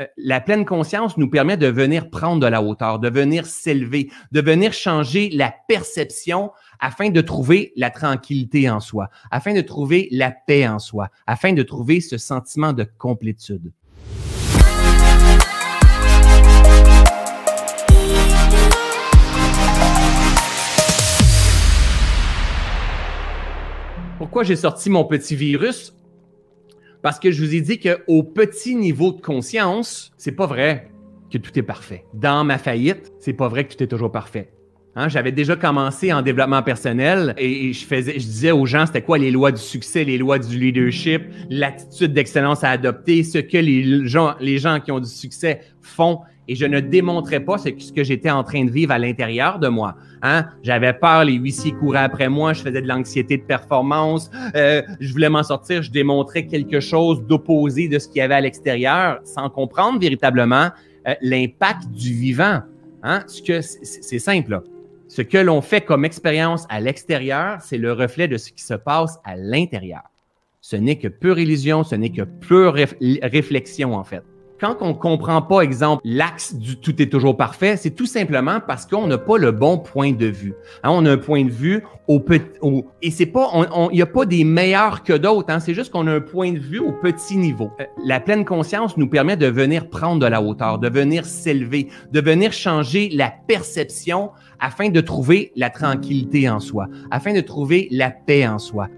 Euh, la pleine conscience nous permet de venir prendre de la hauteur, de venir s'élever, de venir changer la perception afin de trouver la tranquillité en soi, afin de trouver la paix en soi, afin de trouver ce sentiment de complétude. Pourquoi j'ai sorti mon petit virus? Parce que je vous ai dit qu'au petit niveau de conscience, c'est pas vrai que tout est parfait. Dans ma faillite, c'est pas vrai que tout est toujours parfait. Hein, j'avais déjà commencé en développement personnel et, je, faisais, je disais aux gens c'était quoi les lois du succès, les lois du leadership, l'attitude d'excellence à adopter, ce que les gens, les gens qui ont du succès font. Et je ne démontrais pas ce que j'étais en train de vivre à l'intérieur de moi. Hein? J'avais peur, les huissiers couraient après moi, je faisais de l'anxiété de performance, euh, je voulais m'en sortir, je démontrais quelque chose d'opposé de ce qu'il y avait à l'extérieur, sans comprendre véritablement euh, l'impact du vivant. Hein? C'est simple. Ce que l'on fait comme expérience à l'extérieur, c'est le reflet de ce qui se passe à l'intérieur. Ce n'est que pure illusion, ce n'est que pure réflexion en fait. Quand on comprend pas, exemple, l'axe du tout est toujours parfait, c'est tout simplement parce qu'on n'a pas le bon point de vue. Hein, on a un point de vue au petit, et c'est pas, il n'y a pas des meilleurs que d'autres. Hein, c'est juste qu'on a un point de vue au petit niveau. Euh, la pleine conscience nous permet de venir prendre de la hauteur, de venir s'élever, de venir changer la perception afin de trouver la tranquillité en soi, afin de trouver la paix en soi,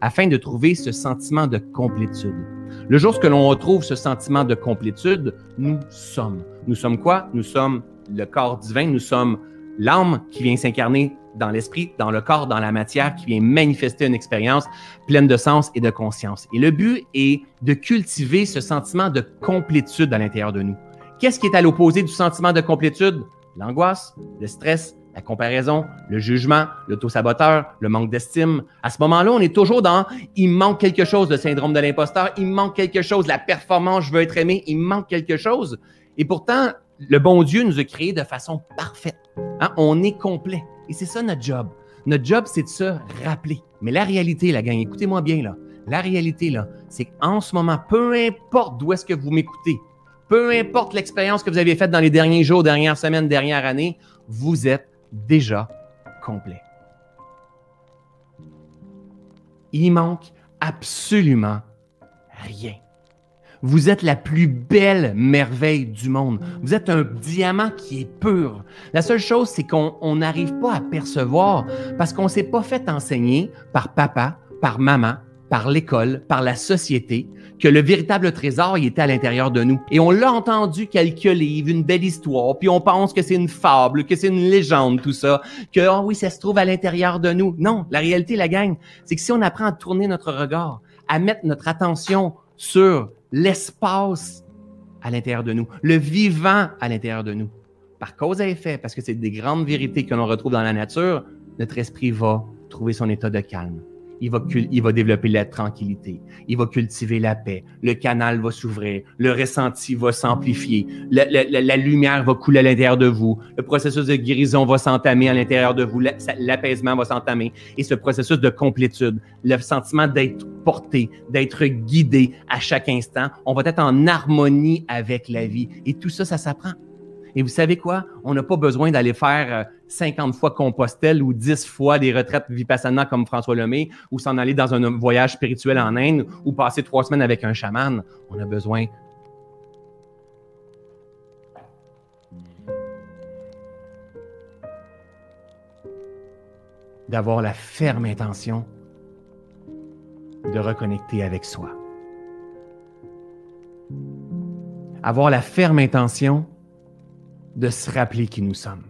afin de trouver ce sentiment de complétude. Le jour que l'on retrouve ce sentiment de complétude, nous sommes. Nous sommes quoi? Nous sommes le corps divin, nous sommes l'âme qui vient s'incarner dans l'esprit, dans le corps, dans la matière, qui vient manifester une expérience pleine de sens et de conscience. Et le but est de cultiver ce sentiment de complétude à l'intérieur de nous. Qu'est-ce qui est à l'opposé du sentiment de complétude? l'angoisse, le stress, la comparaison, le jugement, l'autosaboteur, le manque d'estime. À ce moment-là, on est toujours dans il manque quelque chose, le syndrome de l'imposteur, il manque quelque chose, la performance, je veux être aimé, il manque quelque chose. Et pourtant, le bon Dieu nous a créés de façon parfaite. Hein? On est complet. Et c'est ça notre job. Notre job, c'est de se rappeler. Mais la réalité, la gang, écoutez-moi bien là. La réalité, là, c'est qu'en ce moment, peu importe d'où est-ce que vous m'écoutez, peu importe l'expérience que vous avez faite dans les derniers jours, dernières semaines, dernières années, vous êtes déjà complet. Il manque absolument rien. Vous êtes la plus belle merveille du monde. Vous êtes un diamant qui est pur. La seule chose, c'est qu'on n'arrive pas à percevoir parce qu'on ne s'est pas fait enseigner par papa, par maman, par l'école, par la société, que le véritable trésor il était à l'intérieur de nous. Et on l'a entendu quelques livres, une belle histoire, puis on pense que c'est une fable, que c'est une légende, tout ça, que oh oui, ça se trouve à l'intérieur de nous. Non, la réalité, la gagne, c'est que si on apprend à tourner notre regard, à mettre notre attention sur l'espace à l'intérieur de nous, le vivant à l'intérieur de nous, par cause à effet, parce que c'est des grandes vérités que l'on retrouve dans la nature, notre esprit va trouver son état de calme il va, il développer la tranquillité, il va cultiver la paix, le canal va s'ouvrir, le ressenti va s'amplifier, la, la, lumière va couler à l'intérieur de vous, le processus de guérison va s'entamer à l'intérieur de vous, l'apaisement va s'entamer. Et ce processus de complétude, le sentiment d'être porté, d'être guidé à chaque instant, on va être en harmonie avec la vie. Et tout ça, ça s'apprend. Et vous savez quoi? On n'a pas besoin d'aller faire 50 euh, fois Compostelle ou 10 fois des retraites Vipassana comme François Lemay ou s'en aller dans un voyage spirituel en Inde ou passer trois semaines avec un chaman. On a besoin d'avoir la ferme intention de reconnecter avec soi. Avoir la ferme intention de se rappeler qui nous sommes.